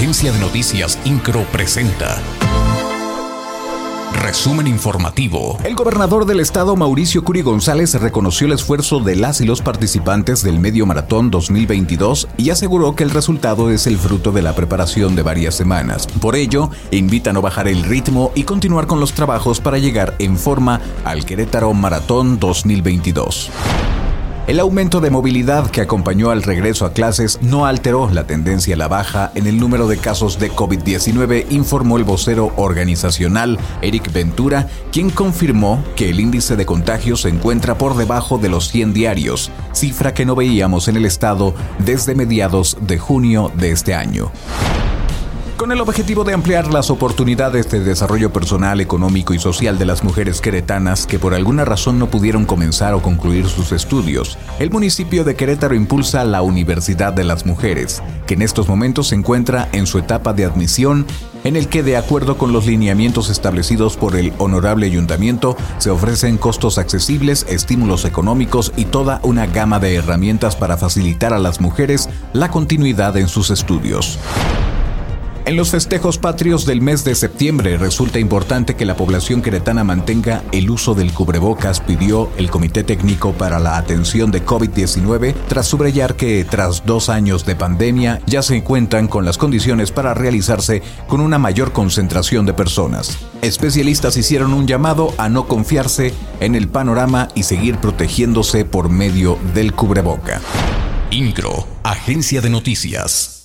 Agencia de Noticias Incro presenta. Resumen informativo. El gobernador del estado, Mauricio Curi González, reconoció el esfuerzo de las y los participantes del Medio Maratón 2022 y aseguró que el resultado es el fruto de la preparación de varias semanas. Por ello, invita a no bajar el ritmo y continuar con los trabajos para llegar en forma al Querétaro Maratón 2022. El aumento de movilidad que acompañó al regreso a clases no alteró la tendencia a la baja en el número de casos de COVID-19, informó el vocero organizacional Eric Ventura, quien confirmó que el índice de contagio se encuentra por debajo de los 100 diarios, cifra que no veíamos en el estado desde mediados de junio de este año. Con el objetivo de ampliar las oportunidades de desarrollo personal, económico y social de las mujeres queretanas que por alguna razón no pudieron comenzar o concluir sus estudios, el municipio de Querétaro impulsa la Universidad de las Mujeres, que en estos momentos se encuentra en su etapa de admisión en el que, de acuerdo con los lineamientos establecidos por el honorable ayuntamiento, se ofrecen costos accesibles, estímulos económicos y toda una gama de herramientas para facilitar a las mujeres la continuidad en sus estudios. En los festejos patrios del mes de septiembre resulta importante que la población queretana mantenga el uso del cubrebocas, pidió el Comité Técnico para la Atención de COVID-19, tras subrayar que tras dos años de pandemia ya se cuentan con las condiciones para realizarse con una mayor concentración de personas. Especialistas hicieron un llamado a no confiarse en el panorama y seguir protegiéndose por medio del cubreboca. INCRO, Agencia de Noticias.